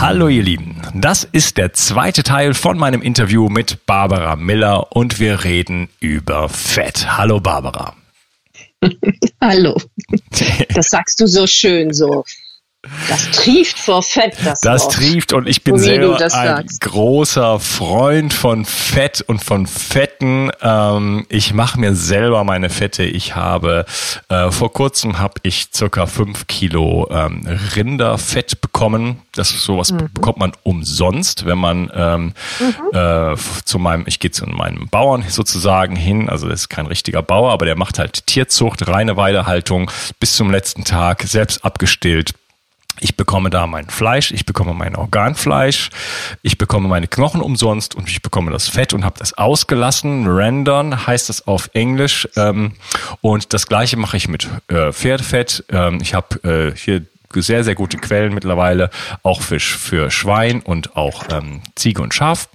Hallo ihr Lieben, das ist der zweite Teil von meinem Interview mit Barbara Miller und wir reden über Fett. Hallo Barbara. Hallo. Das sagst du so schön so das trieft vor Fett, das Das Wort. trieft und ich bin selber ein sagst. großer Freund von Fett und von Fetten. Ähm, ich mache mir selber meine Fette. Ich habe äh, vor kurzem habe ich circa fünf Kilo ähm, Rinderfett bekommen. Das sowas mhm. bekommt man umsonst, wenn man ähm, mhm. äh, zu meinem, ich gehe zu meinem Bauern sozusagen hin. Also das ist kein richtiger Bauer, aber der macht halt Tierzucht, reine Weidehaltung bis zum letzten Tag, selbst abgestillt ich bekomme da mein Fleisch, ich bekomme mein Organfleisch, ich bekomme meine Knochen umsonst und ich bekomme das Fett und habe das ausgelassen. Rendern heißt das auf Englisch. Ähm, und das gleiche mache ich mit äh, Pferdefett. Ähm, ich habe äh, hier sehr, sehr gute Quellen mittlerweile, auch Fisch für Schwein und auch ähm, Ziege und Schaf.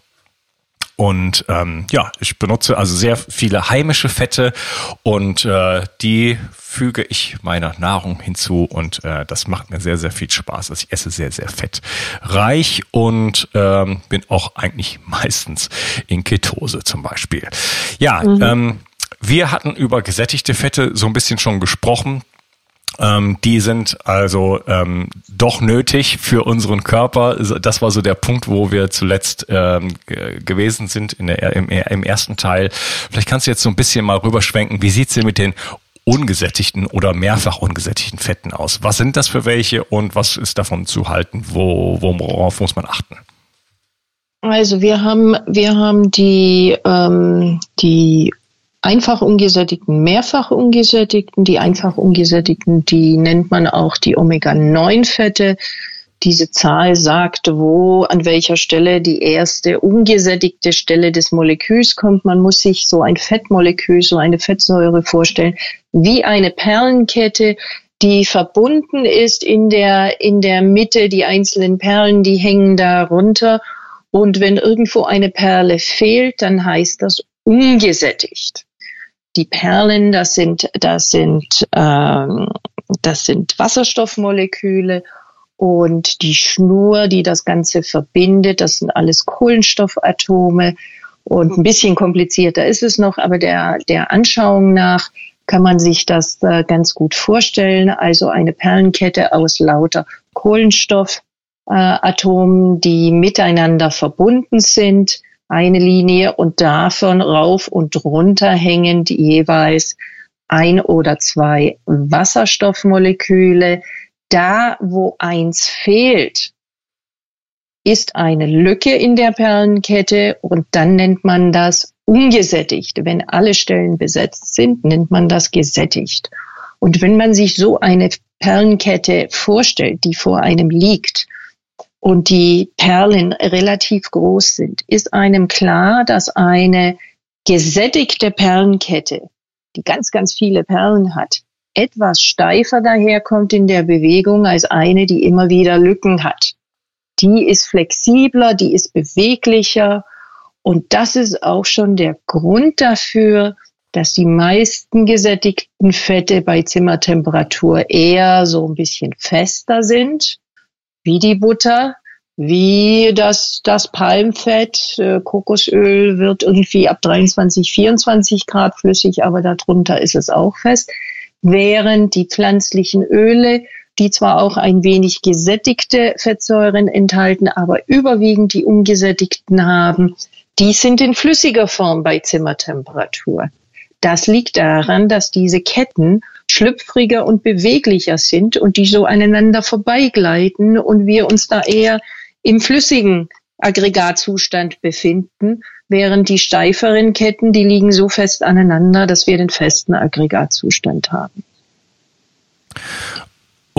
Und ähm, ja, ich benutze also sehr viele heimische Fette und äh, die füge ich meiner Nahrung hinzu und äh, das macht mir sehr, sehr viel Spaß. Also ich esse sehr, sehr fettreich und ähm, bin auch eigentlich meistens in Ketose zum Beispiel. Ja, mhm. ähm, wir hatten über gesättigte Fette so ein bisschen schon gesprochen. Ähm, die sind also ähm, doch nötig für unseren Körper. Das war so der Punkt, wo wir zuletzt ähm, gewesen sind in der, im, im ersten Teil. Vielleicht kannst du jetzt so ein bisschen mal rüberschwenken. Wie sieht's denn mit den ungesättigten oder mehrfach ungesättigten Fetten aus? Was sind das für welche und was ist davon zu halten? Wo, worauf muss man achten? Also wir haben, wir haben die, ähm, die einfach ungesättigten, mehrfach ungesättigten. Die einfach ungesättigten, die nennt man auch die Omega-9-Fette. Diese Zahl sagt, wo, an welcher Stelle die erste ungesättigte Stelle des Moleküls kommt. Man muss sich so ein Fettmolekül, so eine Fettsäure vorstellen, wie eine Perlenkette, die verbunden ist in der, in der Mitte. Die einzelnen Perlen, die hängen da runter. Und wenn irgendwo eine Perle fehlt, dann heißt das ungesättigt die Perlen, das sind, das sind, ähm, das sind Wasserstoffmoleküle und die Schnur, die das Ganze verbindet, das sind alles Kohlenstoffatome. Und ein bisschen komplizierter ist es noch, aber der, der Anschauung nach kann man sich das äh, ganz gut vorstellen. Also eine Perlenkette aus lauter Kohlenstoffatomen, äh, die miteinander verbunden sind eine Linie und davon rauf und runter hängend jeweils ein oder zwei Wasserstoffmoleküle. Da, wo eins fehlt, ist eine Lücke in der Perlenkette und dann nennt man das ungesättigt. Wenn alle Stellen besetzt sind, nennt man das gesättigt. Und wenn man sich so eine Perlenkette vorstellt, die vor einem liegt und die Perlen relativ groß sind, ist einem klar, dass eine gesättigte Perlenkette, die ganz, ganz viele Perlen hat, etwas steifer daherkommt in der Bewegung als eine, die immer wieder Lücken hat. Die ist flexibler, die ist beweglicher und das ist auch schon der Grund dafür, dass die meisten gesättigten Fette bei Zimmertemperatur eher so ein bisschen fester sind, wie die Butter, wie das, das Palmfett. Äh, Kokosöl wird irgendwie ab 23, 24 Grad flüssig, aber darunter ist es auch fest. Während die pflanzlichen Öle, die zwar auch ein wenig gesättigte Fettsäuren enthalten, aber überwiegend die ungesättigten haben, die sind in flüssiger Form bei Zimmertemperatur. Das liegt daran, dass diese Ketten schlüpfriger und beweglicher sind und die so aneinander vorbeigleiten und wir uns da eher im flüssigen Aggregatzustand befinden, während die steiferen Ketten, die liegen so fest aneinander, dass wir den festen Aggregatzustand haben.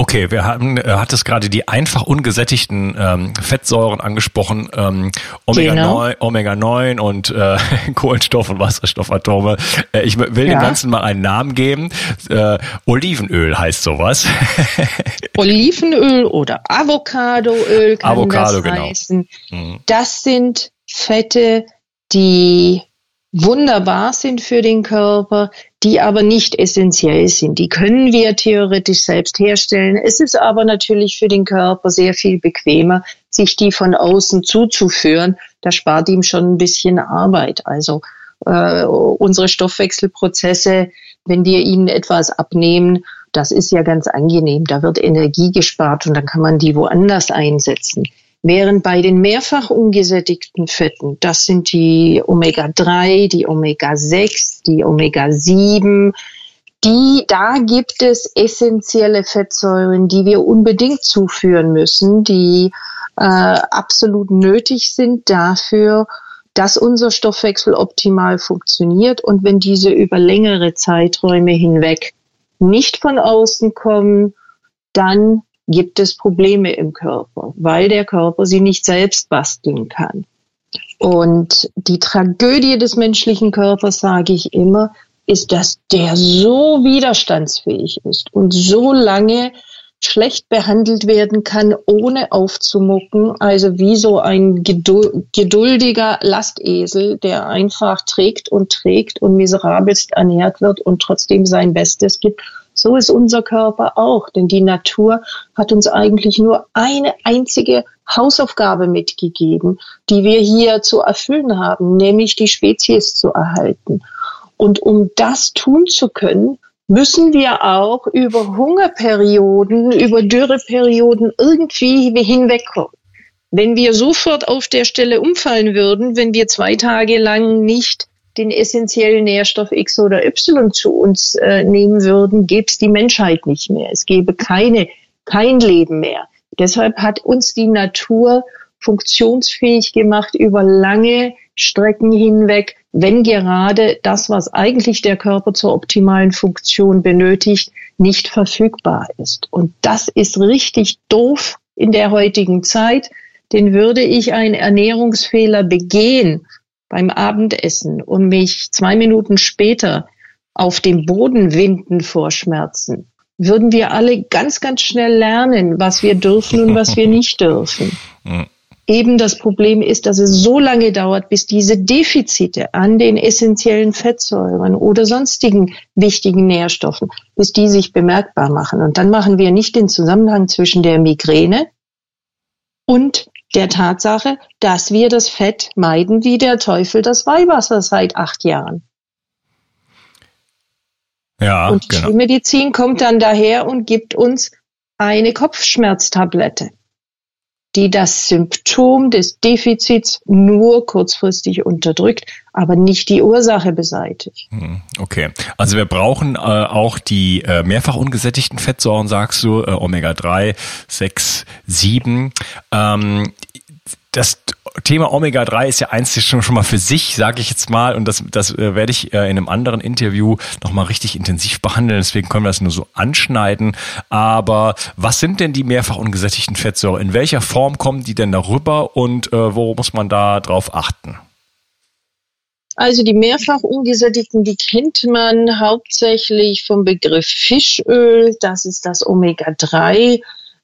Okay, wir haben, äh, hat es gerade die einfach ungesättigten ähm, Fettsäuren angesprochen, ähm, Omega, genau. 9, Omega 9 und äh, Kohlenstoff- und Wasserstoffatome. Äh, ich will ja. dem Ganzen mal einen Namen geben. Äh, Olivenöl heißt sowas. Olivenöl oder Avocadoöl kann Avocado, das genau. heißen. Mhm. Das sind Fette, die wunderbar sind für den Körper, die aber nicht essentiell sind. Die können wir theoretisch selbst herstellen. Es ist aber natürlich für den Körper sehr viel bequemer, sich die von außen zuzuführen. Das spart ihm schon ein bisschen Arbeit. Also äh, unsere Stoffwechselprozesse, wenn wir ihnen etwas abnehmen, das ist ja ganz angenehm. Da wird Energie gespart und dann kann man die woanders einsetzen. Während bei den mehrfach ungesättigten Fetten, das sind die Omega-3, die Omega-6, die Omega-7, die, da gibt es essentielle Fettsäuren, die wir unbedingt zuführen müssen, die äh, absolut nötig sind dafür, dass unser Stoffwechsel optimal funktioniert. Und wenn diese über längere Zeiträume hinweg nicht von außen kommen, dann gibt es Probleme im Körper, weil der Körper sie nicht selbst basteln kann. Und die Tragödie des menschlichen Körpers, sage ich immer, ist, dass der so widerstandsfähig ist und so lange schlecht behandelt werden kann, ohne aufzumucken. Also wie so ein geduldiger Lastesel, der einfach trägt und trägt und miserabelst ernährt wird und trotzdem sein Bestes gibt so ist unser Körper auch, denn die Natur hat uns eigentlich nur eine einzige Hausaufgabe mitgegeben, die wir hier zu erfüllen haben, nämlich die Spezies zu erhalten. Und um das tun zu können, müssen wir auch über Hungerperioden, über Dürreperioden irgendwie hinwegkommen. Wenn wir sofort auf der Stelle umfallen würden, wenn wir zwei Tage lang nicht den essentiellen Nährstoff X oder Y zu uns äh, nehmen würden, gäbe es die Menschheit nicht mehr. Es gäbe keine, kein Leben mehr. Deshalb hat uns die Natur funktionsfähig gemacht über lange Strecken hinweg, wenn gerade das, was eigentlich der Körper zur optimalen Funktion benötigt, nicht verfügbar ist. Und das ist richtig doof in der heutigen Zeit, denn würde ich einen Ernährungsfehler begehen beim Abendessen und mich zwei Minuten später auf dem Boden winden vor Schmerzen, würden wir alle ganz, ganz schnell lernen, was wir dürfen und was wir nicht dürfen. Eben das Problem ist, dass es so lange dauert, bis diese Defizite an den essentiellen Fettsäuren oder sonstigen wichtigen Nährstoffen, bis die sich bemerkbar machen. Und dann machen wir nicht den Zusammenhang zwischen der Migräne und der Tatsache, dass wir das Fett meiden wie der Teufel das Weihwasser seit acht Jahren. Ja, und die genau. Schulmedizin kommt dann daher und gibt uns eine Kopfschmerztablette die das Symptom des Defizits nur kurzfristig unterdrückt, aber nicht die Ursache beseitigt. Hm, okay, also wir brauchen äh, auch die äh, mehrfach ungesättigten Fettsäuren, sagst du, äh, Omega 3, 6, 7. Ähm, das Thema Omega-3 ist ja eins schon, schon mal für sich, sage ich jetzt mal, und das, das äh, werde ich äh, in einem anderen Interview nochmal richtig intensiv behandeln, deswegen können wir das nur so anschneiden. Aber was sind denn die mehrfach ungesättigten Fettsäuren? In welcher Form kommen die denn darüber und äh, wo muss man da drauf achten? Also die mehrfach ungesättigten, die kennt man hauptsächlich vom Begriff Fischöl. Das ist das Omega-3.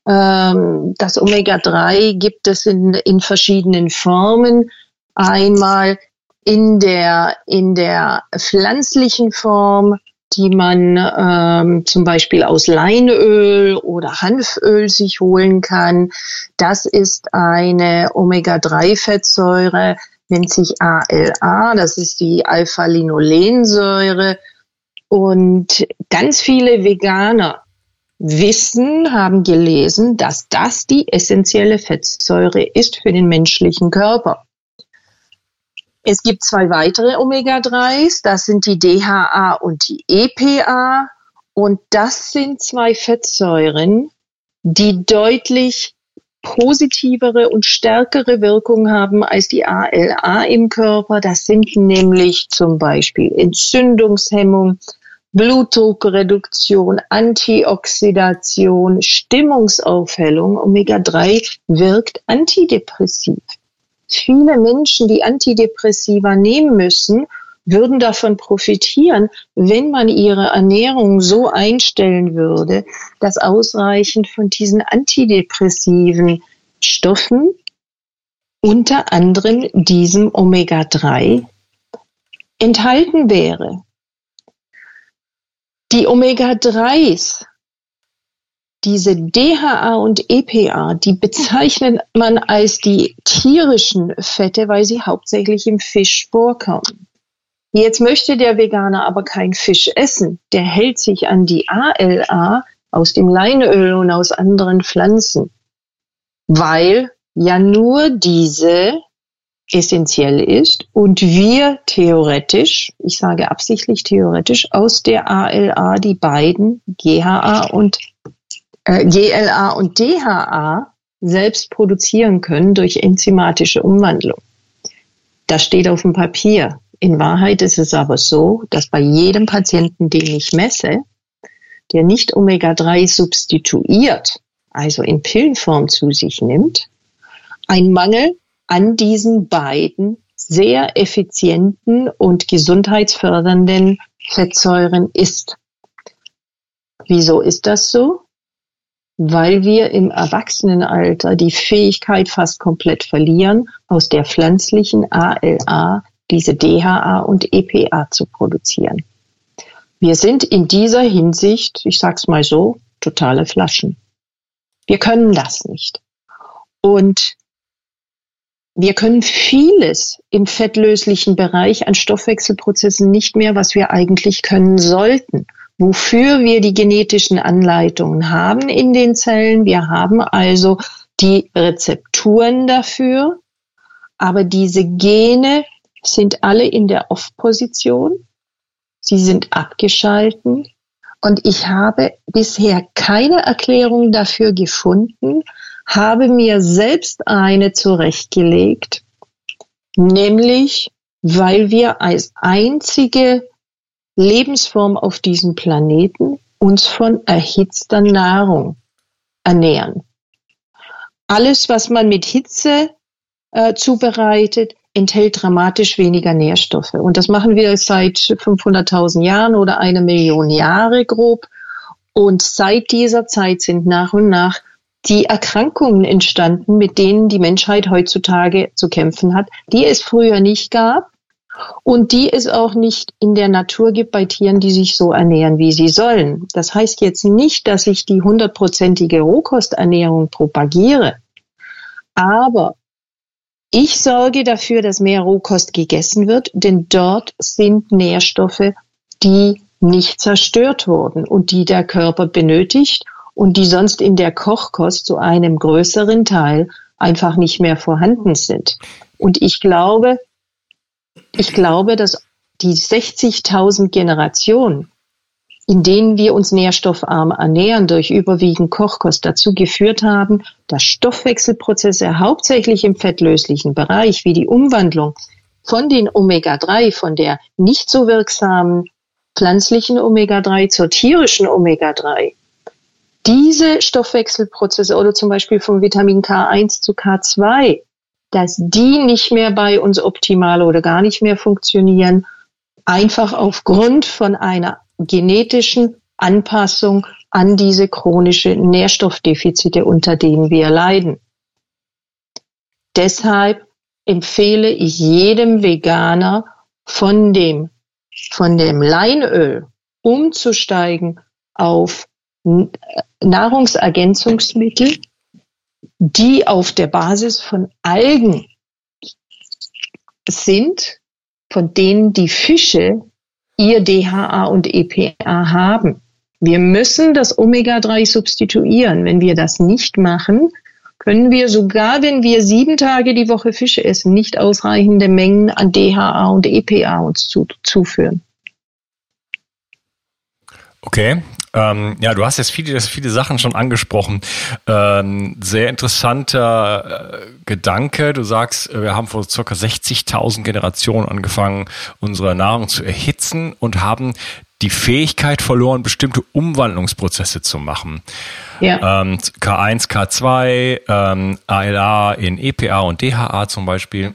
Ähm, das Omega-3 gibt es in, in verschiedenen Formen. Einmal in der, in der pflanzlichen Form, die man ähm, zum Beispiel aus Leinöl oder Hanföl sich holen kann. Das ist eine Omega-3-Fettsäure, nennt sich ALA, das ist die Alpha-Linolensäure. Und ganz viele Veganer wissen, haben gelesen, dass das die essentielle Fettsäure ist für den menschlichen Körper. Es gibt zwei weitere Omega-3s, das sind die DHA und die EPA. Und das sind zwei Fettsäuren, die deutlich positivere und stärkere Wirkung haben als die ALA im Körper. Das sind nämlich zum Beispiel Entzündungshemmung, Blutdruckreduktion, Antioxidation, Stimmungsaufhellung. Omega-3 wirkt antidepressiv. Viele Menschen, die Antidepressiva nehmen müssen, würden davon profitieren, wenn man ihre Ernährung so einstellen würde, dass ausreichend von diesen antidepressiven Stoffen, unter anderem diesem Omega-3, enthalten wäre. Die Omega-3s, diese DHA und EPA, die bezeichnet man als die tierischen Fette, weil sie hauptsächlich im Fisch vorkommen. Jetzt möchte der Veganer aber kein Fisch essen. Der hält sich an die ALA aus dem Leinöl und aus anderen Pflanzen, weil ja nur diese essentiell ist und wir theoretisch, ich sage absichtlich theoretisch, aus der ALA die beiden GHA und äh, GLA und DHA selbst produzieren können durch enzymatische Umwandlung. Das steht auf dem Papier. In Wahrheit ist es aber so, dass bei jedem Patienten, den ich messe, der nicht Omega-3 substituiert, also in Pillenform zu sich nimmt, ein Mangel an diesen beiden sehr effizienten und gesundheitsfördernden Fettsäuren ist. Wieso ist das so? Weil wir im Erwachsenenalter die Fähigkeit fast komplett verlieren, aus der pflanzlichen ALA diese DHA und EPA zu produzieren. Wir sind in dieser Hinsicht, ich sag's mal so, totale Flaschen. Wir können das nicht. Und wir können vieles im fettlöslichen Bereich an Stoffwechselprozessen nicht mehr, was wir eigentlich können sollten. Wofür wir die genetischen Anleitungen haben in den Zellen. Wir haben also die Rezepturen dafür. Aber diese Gene sind alle in der Off-Position. Sie sind abgeschalten. Und ich habe bisher keine Erklärung dafür gefunden, habe mir selbst eine zurechtgelegt, nämlich weil wir als einzige Lebensform auf diesem Planeten uns von erhitzter Nahrung ernähren. Alles, was man mit Hitze äh, zubereitet, enthält dramatisch weniger Nährstoffe. Und das machen wir seit 500.000 Jahren oder eine Million Jahre grob. Und seit dieser Zeit sind nach und nach die Erkrankungen entstanden, mit denen die Menschheit heutzutage zu kämpfen hat, die es früher nicht gab und die es auch nicht in der Natur gibt bei Tieren, die sich so ernähren, wie sie sollen. Das heißt jetzt nicht, dass ich die hundertprozentige Rohkosternährung propagiere, aber ich sorge dafür, dass mehr Rohkost gegessen wird, denn dort sind Nährstoffe, die nicht zerstört wurden und die der Körper benötigt und die sonst in der Kochkost zu einem größeren Teil einfach nicht mehr vorhanden sind. Und ich glaube, ich glaube, dass die 60.000 Generationen, in denen wir uns nährstoffarm ernähren, durch überwiegend Kochkost dazu geführt haben, dass Stoffwechselprozesse hauptsächlich im fettlöslichen Bereich wie die Umwandlung von den Omega-3, von der nicht so wirksamen pflanzlichen Omega-3 zur tierischen Omega-3, diese Stoffwechselprozesse oder zum Beispiel von Vitamin K1 zu K2, dass die nicht mehr bei uns optimal oder gar nicht mehr funktionieren, einfach aufgrund von einer genetischen Anpassung an diese chronische Nährstoffdefizite, unter denen wir leiden. Deshalb empfehle ich jedem Veganer von dem, von dem Leinöl umzusteigen auf Nahrungsergänzungsmittel, die auf der Basis von Algen sind, von denen die Fische ihr DHA und EPA haben. Wir müssen das Omega-3 substituieren. Wenn wir das nicht machen, können wir sogar, wenn wir sieben Tage die Woche Fische essen, nicht ausreichende Mengen an DHA und EPA uns zu, zuführen. Okay, ähm, ja, du hast jetzt viele, viele Sachen schon angesprochen. Ähm, sehr interessanter äh, Gedanke. Du sagst, wir haben vor circa 60.000 Generationen angefangen, unsere Nahrung zu erhitzen und haben die Fähigkeit verloren, bestimmte Umwandlungsprozesse zu machen. Ja. Ähm, K1, K2, ähm, ALA in EPA und DHA zum Beispiel.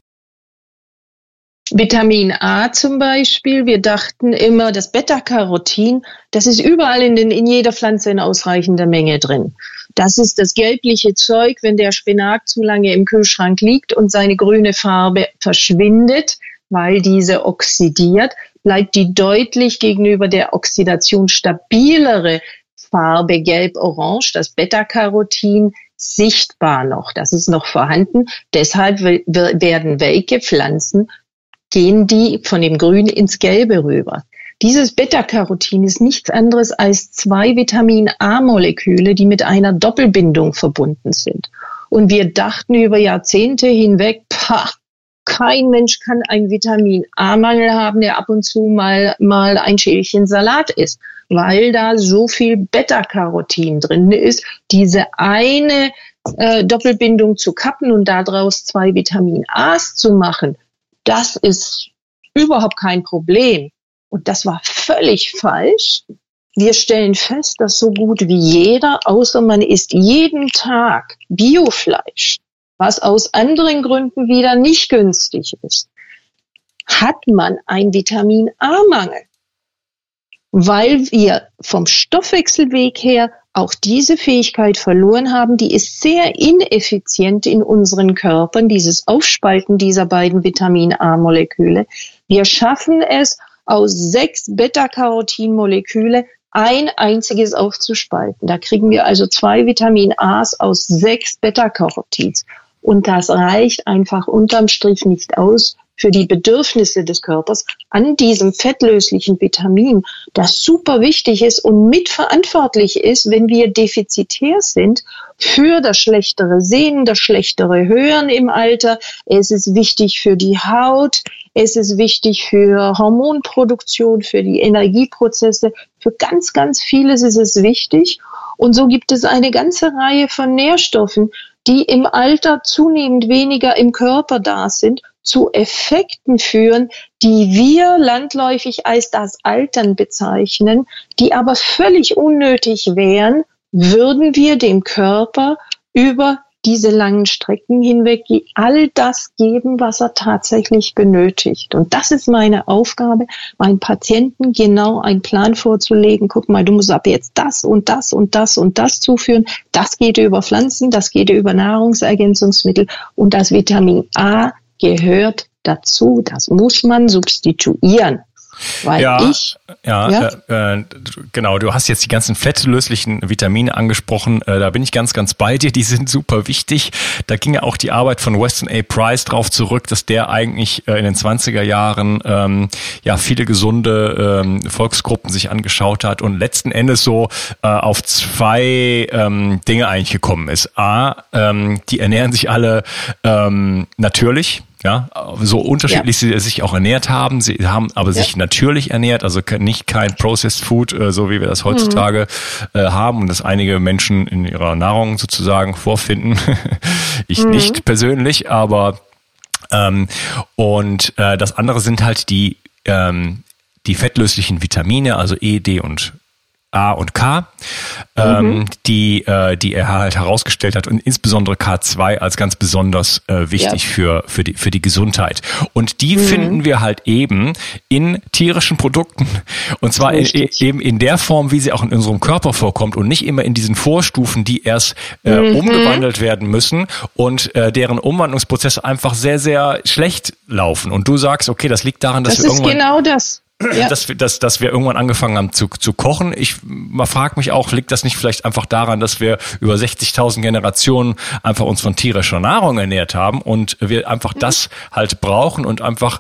Vitamin A zum Beispiel. Wir dachten immer, das Beta-Carotin, das ist überall in, den, in jeder Pflanze in ausreichender Menge drin. Das ist das gelbliche Zeug, wenn der Spinat zu lange im Kühlschrank liegt und seine grüne Farbe verschwindet, weil diese oxidiert, bleibt die deutlich gegenüber der Oxidation stabilere Farbe gelb-orange, das Beta-Carotin, sichtbar noch. Das ist noch vorhanden. Deshalb werden welke Pflanzen gehen die von dem Grün ins Gelbe rüber. Dieses Beta-Carotin ist nichts anderes als zwei Vitamin-A-Moleküle, die mit einer Doppelbindung verbunden sind. Und wir dachten über Jahrzehnte hinweg, pah, kein Mensch kann einen Vitamin A-Mangel haben, der ab und zu mal, mal ein Schälchen Salat isst, weil da so viel Beta-Carotin drin ist, diese eine äh, Doppelbindung zu kappen und daraus zwei Vitamin A's zu machen, das ist überhaupt kein Problem. Und das war völlig falsch. Wir stellen fest, dass so gut wie jeder, außer man isst jeden Tag Biofleisch, was aus anderen Gründen wieder nicht günstig ist, hat man einen Vitamin A-Mangel, weil wir vom Stoffwechselweg her auch diese Fähigkeit verloren haben, die ist sehr ineffizient in unseren Körpern, dieses Aufspalten dieser beiden Vitamin A-Moleküle. Wir schaffen es, aus sechs Beta-Carotin-Moleküle ein einziges aufzuspalten. Da kriegen wir also zwei Vitamin A's aus sechs Beta-Carotins. Und das reicht einfach unterm Strich nicht aus für die Bedürfnisse des Körpers an diesem fettlöslichen Vitamin, das super wichtig ist und mitverantwortlich ist, wenn wir defizitär sind für das schlechtere Sehen, das schlechtere Hören im Alter. Es ist wichtig für die Haut. Es ist wichtig für Hormonproduktion, für die Energieprozesse. Für ganz, ganz vieles ist es wichtig. Und so gibt es eine ganze Reihe von Nährstoffen, die im Alter zunehmend weniger im Körper da sind zu Effekten führen, die wir landläufig als das Altern bezeichnen, die aber völlig unnötig wären, würden wir dem Körper über diese langen Strecken hinweg all das geben, was er tatsächlich benötigt. Und das ist meine Aufgabe, meinen Patienten genau einen Plan vorzulegen. Guck mal, du musst ab jetzt das und das und das und das zuführen. Das geht über Pflanzen, das geht über Nahrungsergänzungsmittel und das Vitamin A gehört dazu. Das muss man substituieren. Weil ja, ich, ja, ja? Äh, äh, genau. Du hast jetzt die ganzen fettlöslichen Vitamine angesprochen. Äh, da bin ich ganz, ganz bei dir. Die sind super wichtig. Da ging ja auch die Arbeit von Weston A. Price drauf zurück, dass der eigentlich äh, in den 20er Jahren ähm, ja viele gesunde ähm, Volksgruppen sich angeschaut hat und letzten Endes so äh, auf zwei ähm, Dinge eigentlich gekommen ist. A, ähm, die ernähren sich alle ähm, natürlich ja, so unterschiedlich ja. sie sich auch ernährt haben. Sie haben aber ja. sich natürlich ernährt, also nicht kein Processed Food, äh, so wie wir das heutzutage mhm. äh, haben und das einige Menschen in ihrer Nahrung sozusagen vorfinden. ich mhm. nicht persönlich, aber ähm, und äh, das andere sind halt die ähm, die fettlöslichen Vitamine, also E, D und A und K, ähm, mhm. die, äh, die er halt herausgestellt hat und insbesondere K2 als ganz besonders äh, wichtig ja. für, für, die, für die Gesundheit. Und die mhm. finden wir halt eben in tierischen Produkten. Und zwar in, eben in der Form, wie sie auch in unserem Körper vorkommt und nicht immer in diesen Vorstufen, die erst äh, mhm. umgewandelt werden müssen und äh, deren Umwandlungsprozesse einfach sehr, sehr schlecht laufen. Und du sagst, okay, das liegt daran, dass das wir irgendwann... Das ist genau das ja. dass, dass, dass wir irgendwann angefangen haben zu, zu kochen. Ich frage mich auch, liegt das nicht vielleicht einfach daran, dass wir über 60.000 Generationen einfach uns von tierischer Nahrung ernährt haben und wir einfach mhm. das halt brauchen und einfach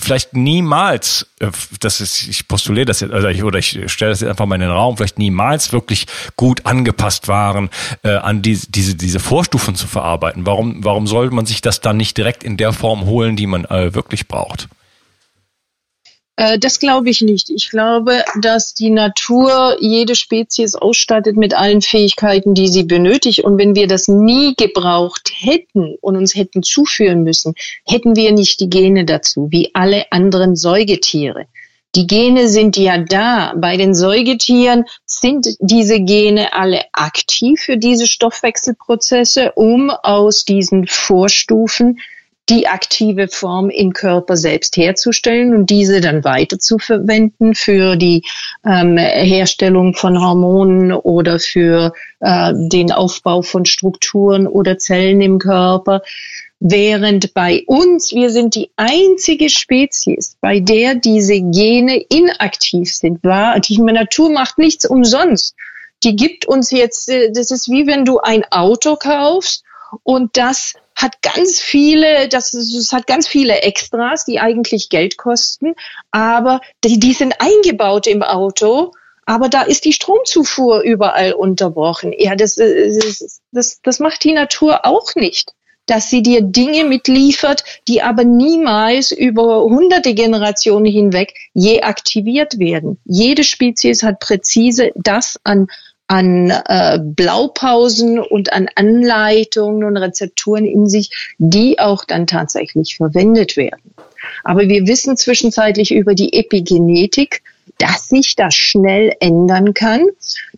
vielleicht niemals, äh, das ist, ich postuliere das jetzt, also ich, oder ich stelle das jetzt einfach mal in den Raum, vielleicht niemals wirklich gut angepasst waren, äh, an die, diese, diese Vorstufen zu verarbeiten. Warum, warum sollte man sich das dann nicht direkt in der Form holen, die man äh, wirklich braucht? Äh, das glaube ich nicht. Ich glaube, dass die Natur jede Spezies ausstattet mit allen Fähigkeiten, die sie benötigt. Und wenn wir das nie gebraucht hätten und uns hätten zuführen müssen, hätten wir nicht die Gene dazu, wie alle anderen Säugetiere. Die Gene sind ja da. Bei den Säugetieren sind diese Gene alle aktiv für diese Stoffwechselprozesse, um aus diesen Vorstufen die aktive Form im Körper selbst herzustellen und diese dann weiter zu verwenden für die ähm, Herstellung von Hormonen oder für äh, den Aufbau von Strukturen oder Zellen im Körper. Während bei uns, wir sind die einzige Spezies, bei der diese Gene inaktiv sind. Die Natur macht nichts umsonst. Die gibt uns jetzt, äh, das ist wie wenn du ein Auto kaufst und das hat ganz viele, das, das hat ganz viele Extras, die eigentlich Geld kosten, aber die, die sind eingebaut im Auto. Aber da ist die Stromzufuhr überall unterbrochen. Ja, das, das, das, das macht die Natur auch nicht dass sie dir Dinge mitliefert, die aber niemals über hunderte Generationen hinweg je aktiviert werden. Jede Spezies hat präzise das an an äh, Blaupausen und an Anleitungen und Rezepturen in sich, die auch dann tatsächlich verwendet werden. Aber wir wissen zwischenzeitlich über die Epigenetik, dass sich das schnell ändern kann,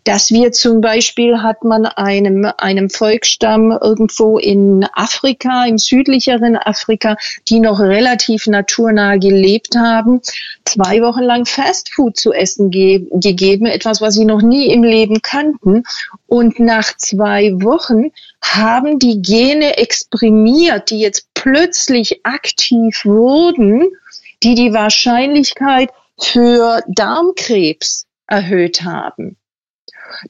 dass wir zum Beispiel hat man einem, einem Volksstamm irgendwo in Afrika, im südlicheren Afrika, die noch relativ naturnah gelebt haben, zwei Wochen lang Fastfood zu essen ge gegeben, etwas, was sie noch nie im Leben kannten. Und nach zwei Wochen haben die Gene exprimiert, die jetzt plötzlich aktiv wurden, die die Wahrscheinlichkeit für Darmkrebs erhöht haben,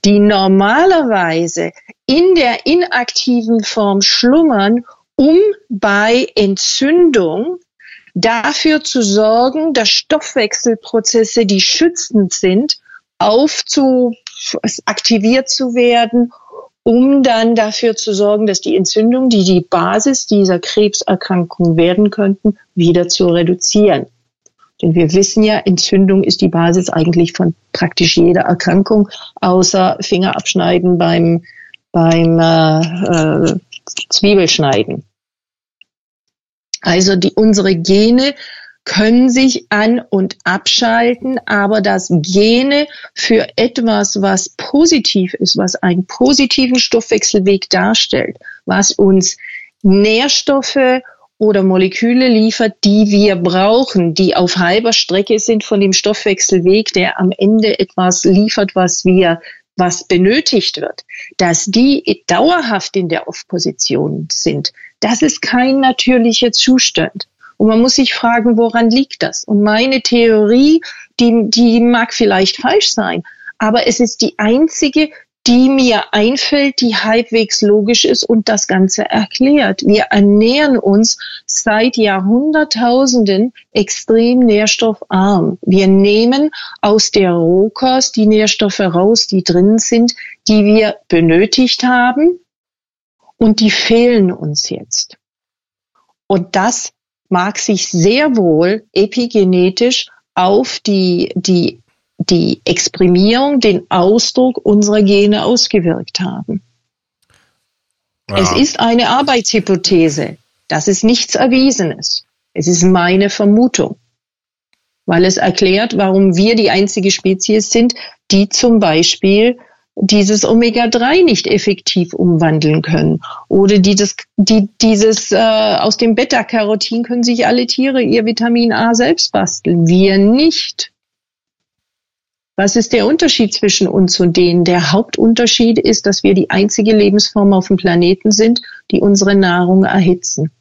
die normalerweise in der inaktiven Form schlummern, um bei Entzündung dafür zu sorgen, dass Stoffwechselprozesse, die schützend sind, aufzu aktiviert zu werden, um dann dafür zu sorgen, dass die Entzündungen, die die Basis dieser Krebserkrankung werden könnten, wieder zu reduzieren. Denn wir wissen ja, Entzündung ist die Basis eigentlich von praktisch jeder Erkrankung, außer Finger abschneiden beim, beim äh, äh, Zwiebelschneiden. Also die, unsere Gene können sich an- und abschalten, aber das Gene für etwas, was positiv ist, was einen positiven Stoffwechselweg darstellt, was uns Nährstoffe oder Moleküle liefert, die wir brauchen, die auf halber Strecke sind von dem Stoffwechselweg, der am Ende etwas liefert, was wir was benötigt wird, dass die dauerhaft in der Off-Position sind, das ist kein natürlicher Zustand. Und man muss sich fragen, woran liegt das? Und meine Theorie, die, die mag vielleicht falsch sein, aber es ist die einzige, die mir einfällt, die halbwegs logisch ist und das Ganze erklärt. Wir ernähren uns seit Jahrhunderttausenden extrem nährstoffarm. Wir nehmen aus der Rohkost die Nährstoffe raus, die drin sind, die wir benötigt haben und die fehlen uns jetzt. Und das mag sich sehr wohl epigenetisch auf die, die, die Exprimierung, den Ausdruck unserer Gene ausgewirkt haben. Ja. Es ist eine Arbeitshypothese. Das ist nichts Erwiesenes. Es ist meine Vermutung, weil es erklärt, warum wir die einzige Spezies sind, die zum Beispiel dieses Omega-3 nicht effektiv umwandeln können. Oder die das, die, dieses äh, aus dem Beta-Carotin können sich alle Tiere ihr Vitamin A selbst basteln. Wir nicht. Was ist der Unterschied zwischen uns und denen? Der Hauptunterschied ist, dass wir die einzige Lebensform auf dem Planeten sind, die unsere Nahrung erhitzen.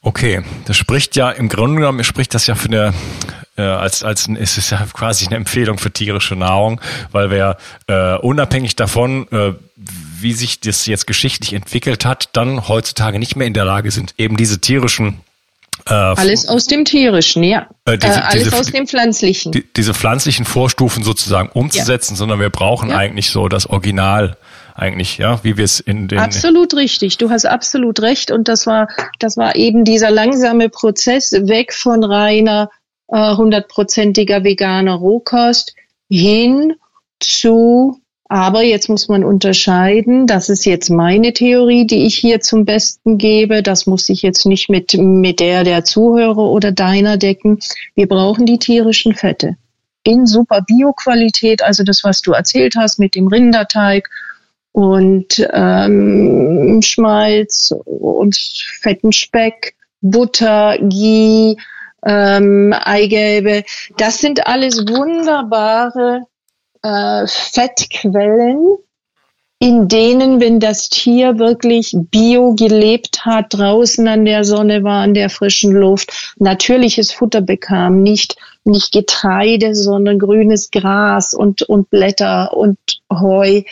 Okay, das spricht ja im Grunde genommen spricht das ja für eine äh, als als ist es ja quasi eine Empfehlung für tierische Nahrung, weil wir äh, unabhängig davon, äh, wie sich das jetzt geschichtlich entwickelt hat, dann heutzutage nicht mehr in der Lage sind, eben diese tierischen äh, alles aus dem tierischen, ja. Äh, diese, äh, alles diese, aus dem pflanzlichen. Die, diese pflanzlichen Vorstufen sozusagen umzusetzen, ja. sondern wir brauchen ja. eigentlich so das Original eigentlich, ja, wie wir es in den. Absolut richtig. Du hast absolut recht. Und das war, das war eben dieser langsame Prozess weg von reiner äh, hundertprozentiger veganer Rohkost hin zu aber jetzt muss man unterscheiden, das ist jetzt meine Theorie, die ich hier zum Besten gebe. Das muss ich jetzt nicht mit, mit der der Zuhörer oder deiner decken. Wir brauchen die tierischen Fette in super Bioqualität, also das, was du erzählt hast mit dem Rinderteig und ähm, Schmalz und fetten Speck, Butter, Ghee, ähm, Eigelbe. Das sind alles wunderbare äh, Fettquellen, in denen, wenn das Tier wirklich bio gelebt hat, draußen an der Sonne war, an der frischen Luft, natürliches Futter bekam, nicht, nicht Getreide, sondern grünes Gras und, und Blätter und Heu,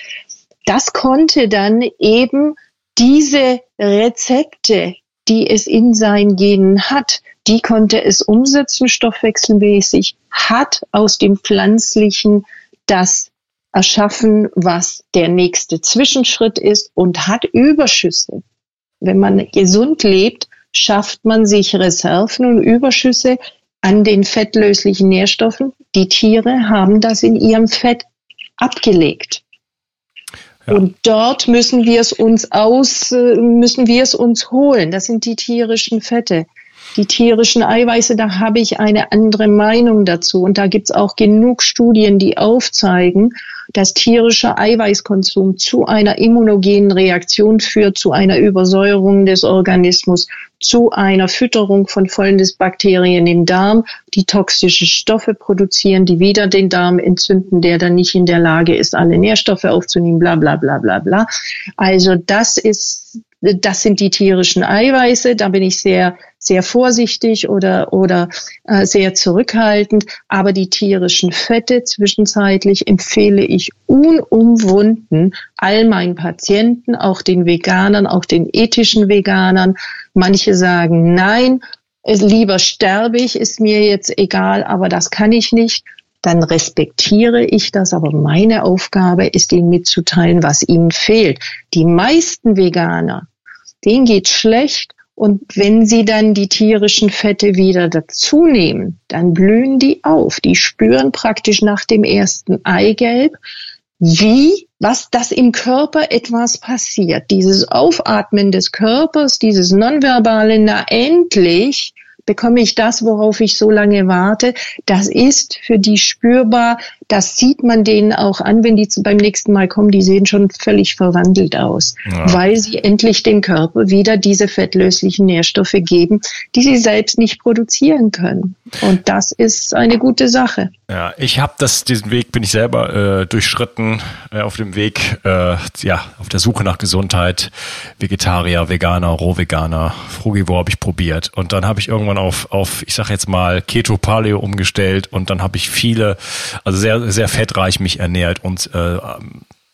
das konnte dann eben diese Rezepte, die es in seinen Genen hat, die konnte es umsetzen, stoffwechselmäßig, hat aus dem Pflanzlichen das erschaffen, was der nächste Zwischenschritt ist und hat Überschüsse. Wenn man gesund lebt, schafft man sich Reserven und Überschüsse an den fettlöslichen Nährstoffen. Die Tiere haben das in ihrem Fett abgelegt. Ja. Und dort müssen wir es uns aus, äh, müssen wir es uns holen. Das sind die tierischen Fette. Die tierischen Eiweiße, da habe ich eine andere Meinung dazu. Und da gibt es auch genug Studien, die aufzeigen, dass tierischer Eiweißkonsum zu einer immunogenen Reaktion führt, zu einer Übersäuerung des Organismus, zu einer Fütterung von Fäulnisbakterien im Darm, die toxische Stoffe produzieren, die wieder den Darm entzünden, der dann nicht in der Lage ist, alle Nährstoffe aufzunehmen, bla bla bla bla bla. Also das ist, das sind die tierischen Eiweiße. Da bin ich sehr sehr vorsichtig oder, oder äh, sehr zurückhaltend. Aber die tierischen Fette zwischenzeitlich empfehle ich unumwunden all meinen Patienten, auch den Veganern, auch den ethischen Veganern. Manche sagen nein, lieber sterbe ich, ist mir jetzt egal, aber das kann ich nicht dann respektiere ich das, aber meine Aufgabe ist, ihnen mitzuteilen, was ihnen fehlt. Die meisten Veganer, denen geht schlecht und wenn sie dann die tierischen Fette wieder dazu nehmen, dann blühen die auf. Die spüren praktisch nach dem ersten Eigelb, wie, was das im Körper etwas passiert. Dieses Aufatmen des Körpers, dieses nonverbale, na endlich bekomme ich das, worauf ich so lange warte. Das ist für die spürbar. Das sieht man denen auch an, wenn die beim nächsten Mal kommen. Die sehen schon völlig verwandelt aus, ja. weil sie endlich dem Körper wieder diese fettlöslichen Nährstoffe geben, die sie selbst nicht produzieren können. Und das ist eine gute Sache. Ja, ich habe das, diesen Weg bin ich selber äh, durchschritten äh, auf dem Weg, äh, ja, auf der Suche nach Gesundheit, Vegetarier, Veganer, Rohveganer, Frugivore habe ich probiert und dann habe ich irgendwann auf, auf, ich sage jetzt mal Keto Paleo umgestellt und dann habe ich viele, also sehr, sehr fettreich mich ernährt und äh,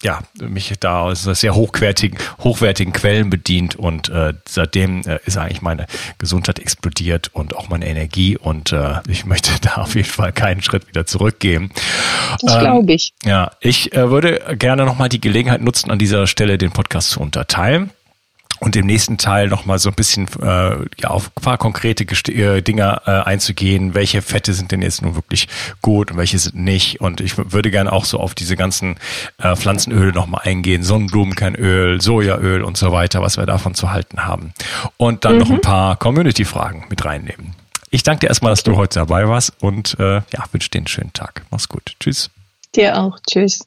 ja, mich da aus sehr hochwertigen, hochwertigen Quellen bedient und äh, seitdem äh, ist eigentlich meine Gesundheit explodiert und auch meine Energie und äh, ich möchte da auf jeden Fall keinen Schritt wieder zurückgehen. Das ähm, glaube ich. Ja, ich äh, würde gerne nochmal die Gelegenheit nutzen, an dieser Stelle den Podcast zu unterteilen und im nächsten Teil nochmal so ein bisschen äh, ja, auf ein paar konkrete Gest äh, Dinge äh, einzugehen. Welche Fette sind denn jetzt nun wirklich gut und welche sind nicht? Und ich würde gerne auch so auf diese ganzen äh, Pflanzenöle nochmal eingehen. Sonnenblumenkernöl, Sojaöl und so weiter, was wir davon zu halten haben. Und dann mhm. noch ein paar Community-Fragen mit reinnehmen. Ich danke dir erstmal, dass du heute dabei warst und äh, ja, wünsche dir einen schönen Tag. Mach's gut. Tschüss. Dir auch. Tschüss.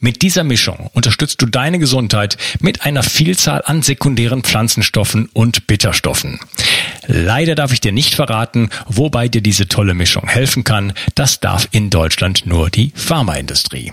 Mit dieser Mischung unterstützt du deine Gesundheit mit einer Vielzahl an sekundären Pflanzenstoffen und Bitterstoffen. Leider darf ich dir nicht verraten, wobei dir diese tolle Mischung helfen kann. Das darf in Deutschland nur die Pharmaindustrie.